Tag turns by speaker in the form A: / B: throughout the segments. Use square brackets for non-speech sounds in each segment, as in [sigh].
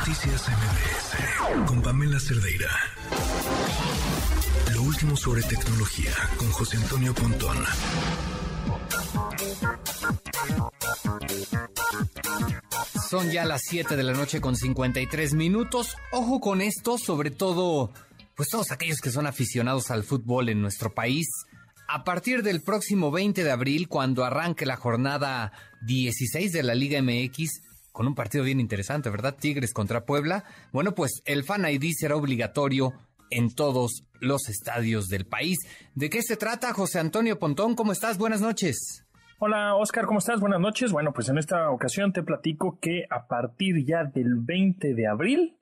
A: Noticias MBS con Pamela Cerdeira. Lo último sobre tecnología con José Antonio Pontón.
B: Son ya las 7 de la noche con 53 minutos. Ojo con esto, sobre todo, pues todos aquellos que son aficionados al fútbol en nuestro país. A partir del próximo 20 de abril, cuando arranque la jornada 16 de la Liga MX, con un partido bien interesante, ¿verdad? Tigres contra Puebla. Bueno, pues el Fan ID será obligatorio en todos los estadios del país. ¿De qué se trata, José Antonio Pontón? ¿Cómo estás? Buenas noches.
C: Hola Oscar, ¿cómo estás? Buenas noches. Bueno, pues en esta ocasión te platico que a partir ya del 20 de abril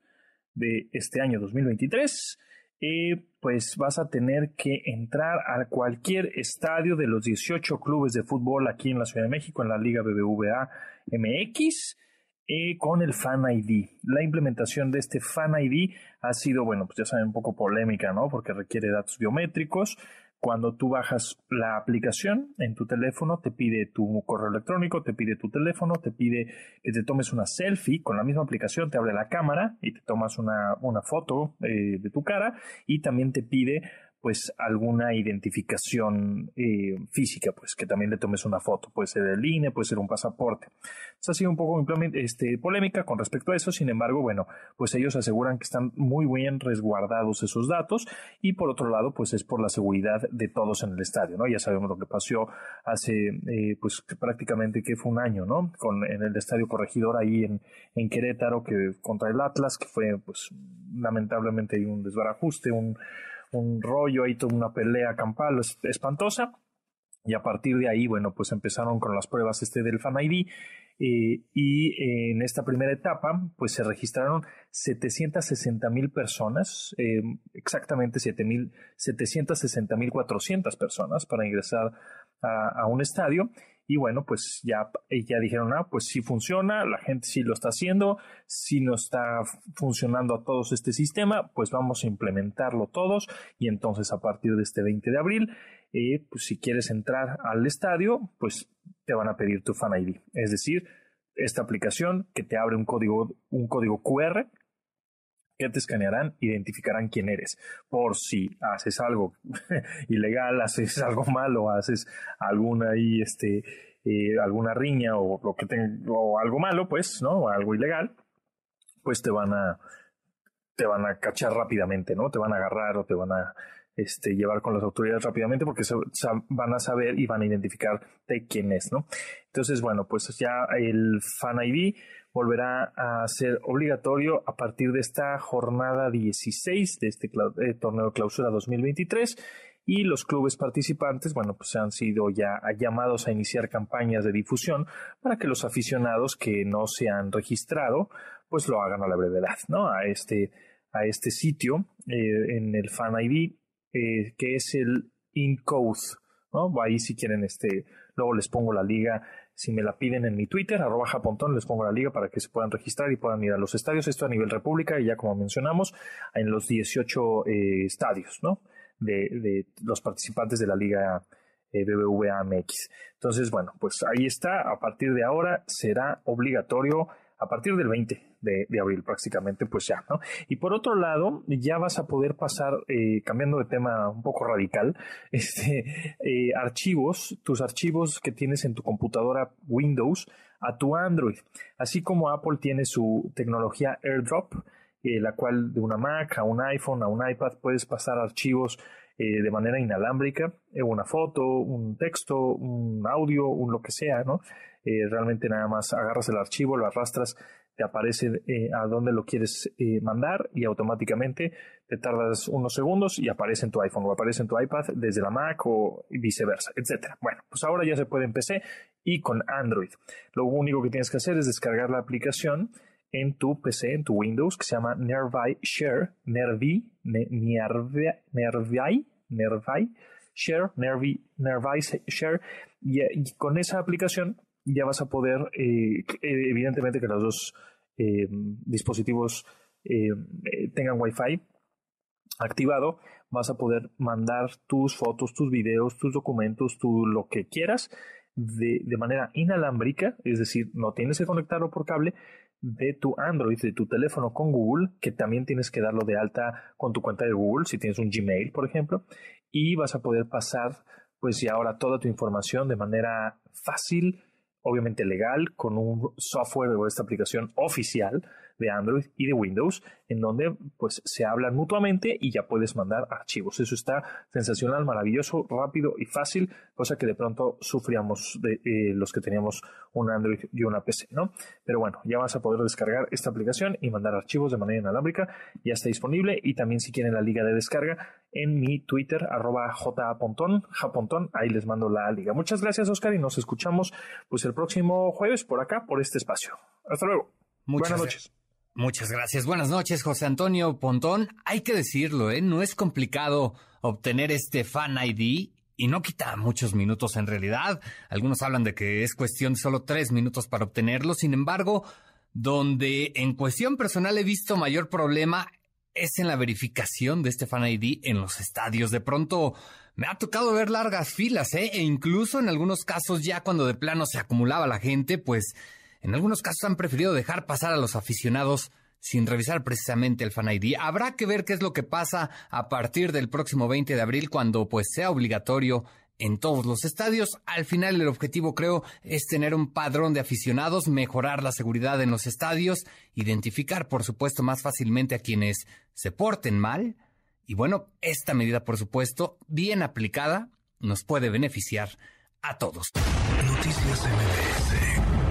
C: de este año 2023, eh, pues vas a tener que entrar a cualquier estadio de los 18 clubes de fútbol aquí en la Ciudad de México, en la Liga BBVA MX, con el Fan ID. La implementación de este Fan ID ha sido, bueno, pues ya saben, un poco polémica, ¿no? Porque requiere datos biométricos. Cuando tú bajas la aplicación en tu teléfono, te pide tu correo electrónico, te pide tu teléfono, te pide que te tomes una selfie con la misma aplicación, te abre la cámara y te tomas una, una foto eh, de tu cara y también te pide pues alguna identificación eh, física, pues que también le tomes una foto, puede ser el INE, puede ser un pasaporte. Eso ha sido un poco este, polémica con respecto a eso, sin embargo, bueno, pues ellos aseguran que están muy bien resguardados esos datos y por otro lado, pues es por la seguridad de todos en el estadio, ¿no? Ya sabemos lo que pasó hace, eh, pues prácticamente que fue un año, ¿no? Con, en el estadio corregidor ahí en, en Querétaro, que contra el Atlas, que fue, pues, lamentablemente un desbarajuste, un un rollo ahí, toda una pelea campal espantosa. Y a partir de ahí, bueno, pues empezaron con las pruebas este del Fan. Eh, y en esta primera etapa, pues se registraron 760 mil personas, eh, exactamente 760 mil 400 personas para ingresar a, un estadio. Y bueno, pues ya, ya dijeron, ah, pues sí funciona, la gente sí lo está haciendo, si no está funcionando a todos este sistema, pues vamos a implementarlo todos. Y entonces a partir de este 20 de abril, eh, pues si quieres entrar al estadio, pues te van a pedir tu Fan ID. Es decir, esta aplicación que te abre un código, un código QR que te escanearán, identificarán quién eres. Por si haces algo [laughs] ilegal, haces [laughs] algo malo, haces alguna este, eh, alguna riña o lo que o algo malo, pues, ¿no? algo ilegal, pues te van a, te van a cachar rápidamente, ¿no? Te van a agarrar o te van a este, llevar con las autoridades rápidamente porque van a saber y van a identificar de quién es, ¿no? Entonces, bueno, pues ya el Fan ID volverá a ser obligatorio a partir de esta jornada 16 de este eh, torneo de clausura 2023 y los clubes participantes, bueno, pues han sido ya llamados a iniciar campañas de difusión para que los aficionados que no se han registrado, pues lo hagan a la brevedad, ¿no? A este, a este sitio eh, en el Fan ID, eh, que es el InCode, ¿no? Ahí si quieren, este, luego les pongo la liga si me la piden en mi Twitter, arroba japontón, les pongo la liga para que se puedan registrar y puedan ir a los estadios. Esto a nivel república y ya como mencionamos, en los 18 eh, estadios, ¿no? De, los participantes de la liga eh, BBVA MX. Entonces, bueno, pues ahí está. A partir de ahora será obligatorio a partir del 20 de, abril prácticamente, pues ya, ¿no? Y por otro lado, ya vas a poder pasar, eh, cambiando de tema un poco radical, [laughs] este, eh, archivos, tus archivos que tienes en tu computadora Windows a tu Android, así como Apple tiene su tecnología AirDrop, eh, la cual de una Mac a un iPhone, a un iPad, puedes pasar archivos de manera inalámbrica, una foto, un texto, un audio, un lo que sea, ¿no? Realmente nada más agarras el archivo, lo arrastras te aparece eh, a dónde lo quieres eh, mandar y automáticamente te tardas unos segundos y aparece en tu iPhone o aparece en tu iPad desde la Mac o viceversa, etcétera. Bueno, pues ahora ya se puede en PC y con Android. Lo único que tienes que hacer es descargar la aplicación en tu PC, en tu Windows, que se llama Nervi Share, Nervi, Nervi, Nervi, Share, Nervi, Nervi Share, y con esa aplicación ya vas a poder, eh, evidentemente que los dos eh, dispositivos eh, tengan Wi-Fi activado, vas a poder mandar tus fotos, tus videos, tus documentos, tu, lo que quieras de, de, manera inalámbrica, es decir, no tienes que conectarlo por cable, de tu Android, de tu teléfono con Google, que también tienes que darlo de alta con tu cuenta de Google, si tienes un Gmail, por ejemplo, y vas a poder pasar pues ya ahora toda tu información de manera fácil, obviamente legal, con un software o esta aplicación oficial de Android y de Windows, en donde pues se hablan mutuamente y ya puedes mandar archivos. Eso está sensacional, maravilloso, rápido y fácil, cosa que de pronto sufríamos de eh, los que teníamos un Android y una PC, ¿no? Pero bueno, ya vas a poder descargar esta aplicación y mandar archivos de manera inalámbrica, ya está disponible y también si quieren la liga de descarga en mi Twitter, arroba japontón, japontón, ahí les mando la liga. Muchas gracias Oscar y nos escuchamos pues el próximo jueves por acá, por este espacio. Hasta luego. Buenas noches.
B: Muchas gracias. Buenas noches, José Antonio Pontón. Hay que decirlo, ¿eh? No es complicado obtener este Fan ID y no quita muchos minutos en realidad. Algunos hablan de que es cuestión de solo tres minutos para obtenerlo. Sin embargo, donde en cuestión personal he visto mayor problema es en la verificación de este Fan ID en los estadios. De pronto me ha tocado ver largas filas, ¿eh? E incluso en algunos casos ya cuando de plano se acumulaba la gente, pues en algunos casos han preferido dejar pasar a los aficionados sin revisar precisamente el Fan ID. Habrá que ver qué es lo que pasa a partir del próximo 20 de abril cuando pues sea obligatorio en todos los estadios. Al final el objetivo creo es tener un padrón de aficionados, mejorar la seguridad en los estadios, identificar por supuesto más fácilmente a quienes se porten mal. Y bueno, esta medida por supuesto, bien aplicada, nos puede beneficiar a todos.
A: Noticias MBS